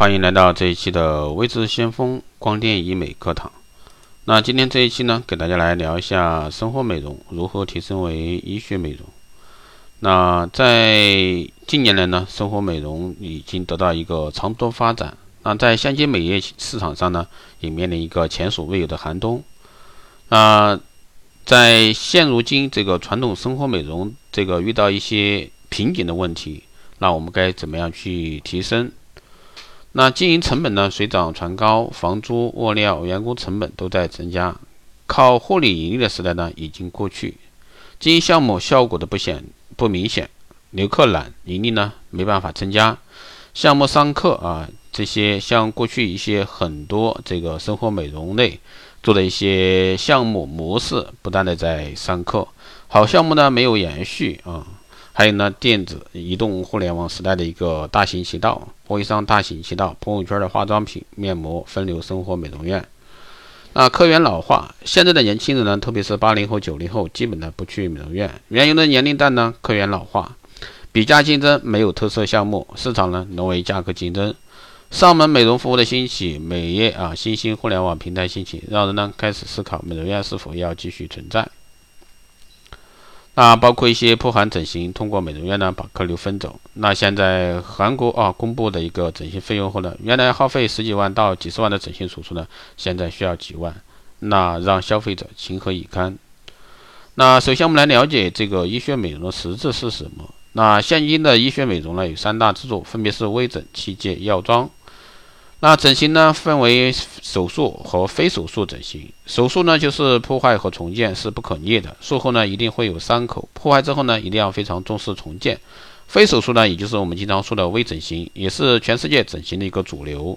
欢迎来到这一期的微知先锋光电医美课堂。那今天这一期呢，给大家来聊一下生活美容如何提升为医学美容。那在近年来呢，生活美容已经得到一个长足发展。那在相机美业市场上呢，也面临一个前所未有的寒冬。那在现如今这个传统生活美容这个遇到一些瓶颈的问题，那我们该怎么样去提升？那经营成本呢？水涨船高，房租、物料、员工成本都在增加，靠获利盈利的时代呢已经过去。经营项目效果的不显不明显，留客懒，盈利呢没办法增加。项目上课啊，这些像过去一些很多这个生活美容类做的一些项目模式，不断的在上课，好项目呢没有延续啊。还有呢，电子移动互联网时代的一个大行其道，微商大行其道，朋友圈的化妆品、面膜分流生活美容院。那客源老化，现在的年轻人呢，特别是八零后、九零后，基本呢不去美容院。原有的年龄段呢，客源老化，比价竞争，没有特色项目，市场呢沦为价格竞争。上门美容服务的兴起，美业啊新兴互联网平台兴起，让人呢开始思考美容院是否要继续存在。那包括一些铺含整形，通过美容院呢把客流分走。那现在韩国啊公布的一个整形费用后呢，原来耗费十几万到几十万的整形手术呢，现在需要几万，那让消费者情何以堪？那首先我们来了解这个医学美容的实质是什么？那现今的医学美容呢有三大支柱，分别是微整、器械、药妆。那整形呢，分为手术和非手术整形。手术呢，就是破坏和重建是不可逆的，术后呢一定会有伤口，破坏之后呢，一定要非常重视重建。非手术呢，也就是我们经常说的微整形，也是全世界整形的一个主流。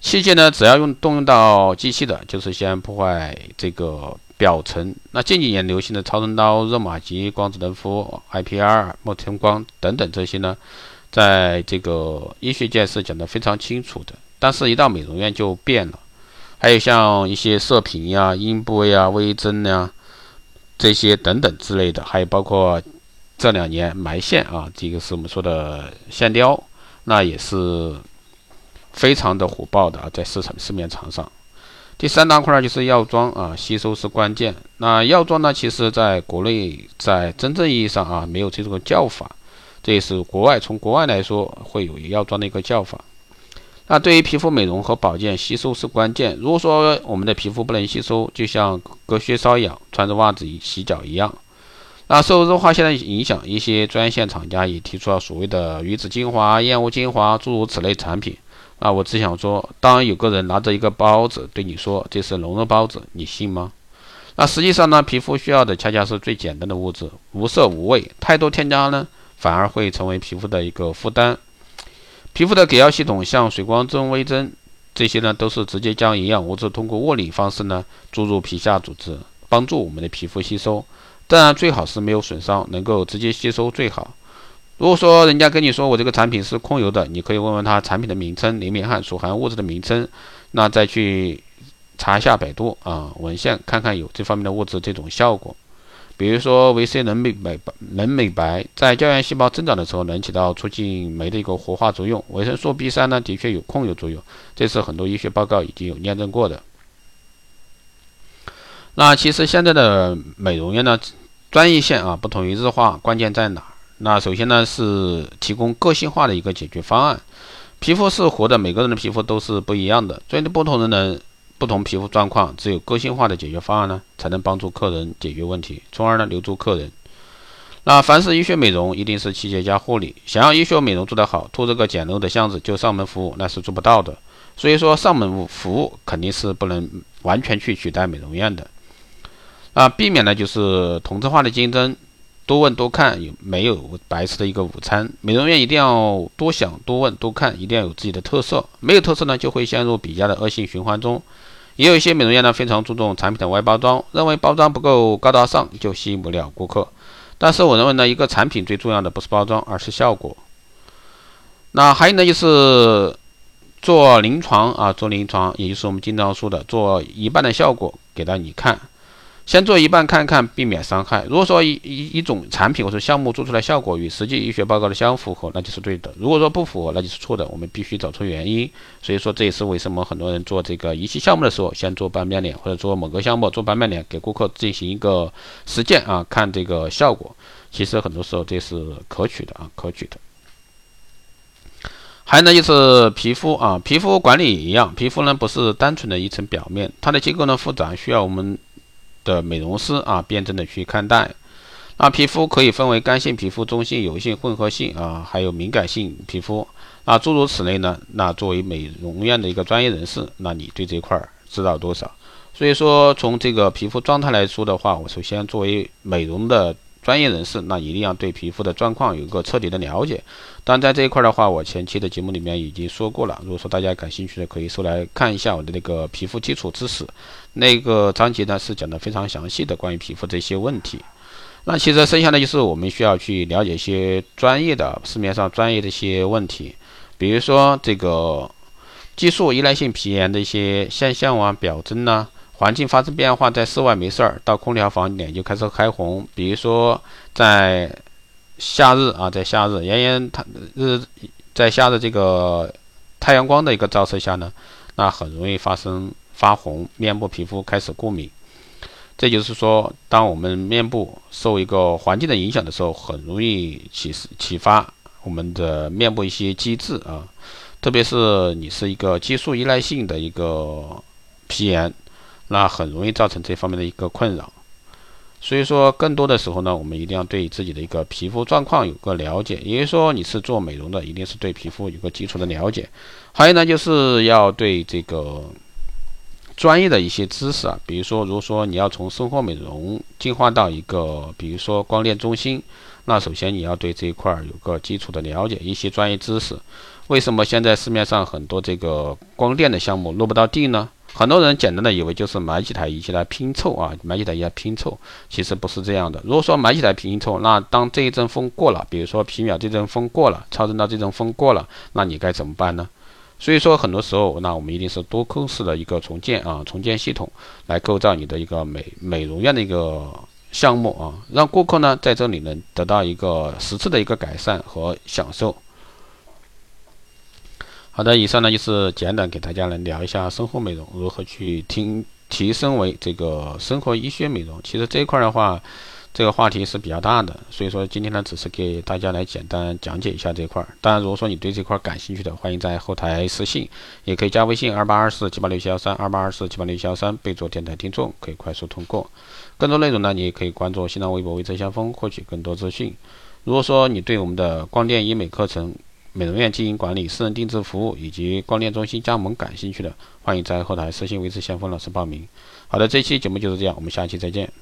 器械呢，只要用动用到机器的，就是先破坏这个表层。那近几年流行的超声刀、热玛吉、光子嫩肤、IPR、墨天光等等这些呢，在这个医学界是讲得非常清楚的。但是，一到美容院就变了。还有像一些射频呀、音波呀、微针呀这些等等之类的，还有包括这两年埋线啊，这个是我们说的线雕，那也是非常的火爆的啊，在市场市面场上。第三大块就是药妆啊，吸收是关键。那药妆呢，其实在国内在真正意义上啊，没有这种叫法，这也是国外从国外来说会有药妆的一个叫法。那对于皮肤美容和保健，吸收是关键。如果说我们的皮肤不能吸收，就像隔靴搔痒、穿着袜子洗脚一样。那受热化线的影响，一些专线厂家也提出了所谓的鱼子精华、燕窝精华诸如此类产品。那我只想说，当有个人拿着一个包子对你说这是龙肉包子，你信吗？那实际上呢，皮肤需要的恰恰是最简单的物质，无色无味。太多添加呢，反而会成为皮肤的一个负担。皮肤的给药系统，像水光针、微针这些呢，都是直接将营养物质通过物理方式呢注入皮下组织，帮助我们的皮肤吸收。当然，最好是没有损伤，能够直接吸收最好。如果说人家跟你说我这个产品是控油的，你可以问问他产品的名称、里面含所含物质的名称，那再去查一下百度啊文献，看看有这方面的物质这种效果。比如说维 C 能美美能美白，在胶原细胞增长的时候能起到促进酶的一个活化作用。维生素 B 三呢，的确有控油作用，这是很多医学报告已经有验证过的。那其实现在的美容院呢，专业线啊不同于日化，关键在哪？那首先呢是提供个性化的一个解决方案。皮肤是活的，每个人的皮肤都是不一样的，针对不同的人。不同皮肤状况，只有个性化的解决方案呢，才能帮助客人解决问题，从而呢留住客人。那凡是医学美容，一定是器械加护理。想要医学美容做得好，拖这个简陋的箱子就上门服务，那是做不到的。所以说，上门服务肯定是不能完全去取代美容院的。啊，避免呢就是同质化的竞争，多问多看有没有白吃的一个午餐。美容院一定要多想多问多看，一定要有自己的特色。没有特色呢，就会陷入比价的恶性循环中。也有一些美容院呢，非常注重产品的外包装，认为包装不够高大上就吸引不了顾客。但是我认为呢，一个产品最重要的不是包装，而是效果。那还有呢，就是做临床啊，做临床，也就是我们经常说的做一半的效果给到你看。先做一半看看，避免伤害。如果说一一一种产品或者项目做出来效果与实际医学报告的相符合，那就是对的；如果说不符合，那就是错的。我们必须找出原因。所以说，这也是为什么很多人做这个仪器项目的时候，先做半边脸，或者做某个项目做半边脸，给顾客进行一个实践啊，看这个效果。其实很多时候这是可取的啊，可取的。还有呢，就是皮肤啊，皮肤管理也一样，皮肤呢不是单纯的一层表面，它的结构呢复杂，需要我们的美容师啊辩证的去看待。那皮肤可以分为干性皮肤、中性、油性、混合性啊，还有敏感性皮肤那，诸如此类呢。那作为美容院的一个专业人士，那你对这块儿知道多少？所以说，从这个皮肤状态来说的话，我首先作为美容的。专业人士，那一定要对皮肤的状况有一个彻底的了解。但，在这一块的话，我前期的节目里面已经说过了。如果说大家感兴趣的，可以搜来看一下我的那个皮肤基础知识，那个章节呢是讲的非常详细的关于皮肤这些问题。那其实剩下的就是我们需要去了解一些专业的市面上专业的一些问题，比如说这个激素依赖性皮炎的一些现象啊、表征呐。环境发生变化，在室外没事儿，到空调房脸就开始开红。比如说在夏日啊，在夏日炎炎太日，在夏日这个太阳光的一个照射下呢，那很容易发生发红，面部皮肤开始过敏。这就是说，当我们面部受一个环境的影响的时候，很容易启启发我们的面部一些机制啊，特别是你是一个激素依赖性的一个皮炎。那很容易造成这方面的一个困扰，所以说更多的时候呢，我们一定要对自己的一个皮肤状况有个了解。也就是说，你是做美容的，一定是对皮肤有个基础的了解。还有呢，就是要对这个专业的一些知识啊，比如说，如果说你要从生活美容进化到一个，比如说光电中心，那首先你要对这一块儿有个基础的了解，一些专业知识。为什么现在市面上很多这个光电的项目落不到地呢？很多人简单的以为就是买几台仪器来拼凑啊，买几台仪器来拼凑，其实不是这样的。如果说买几台拼凑，那当这一阵风过了，比如说皮秒这阵风过了，超声刀这阵风过了，那你该怎么办呢？所以说很多时候，那我们一定是多科室的一个重建啊，重建系统来构造你的一个美美容院的一个项目啊，让顾客呢在这里能得到一个实质的一个改善和享受。好的，以上呢就是简短给大家来聊一下生活美容如何去听提升为这个生活医学美容。其实这一块的话，这个话题是比较大的，所以说今天呢只是给大家来简单讲解一下这块。当然，如果说你对这块感兴趣的，欢迎在后台私信，也可以加微信二八二四七八六七幺三二八二四七八六七幺三，备注电台听众，可以快速通过。更多内容呢，你也可以关注新浪微博微车先锋，获取更多资讯。如果说你对我们的光电医美课程，美容院经营管理、私人定制服务以及光电中心加盟感兴趣的，欢迎在后台私信维持先锋老师报名。好的，这期节目就是这样，我们下期再见。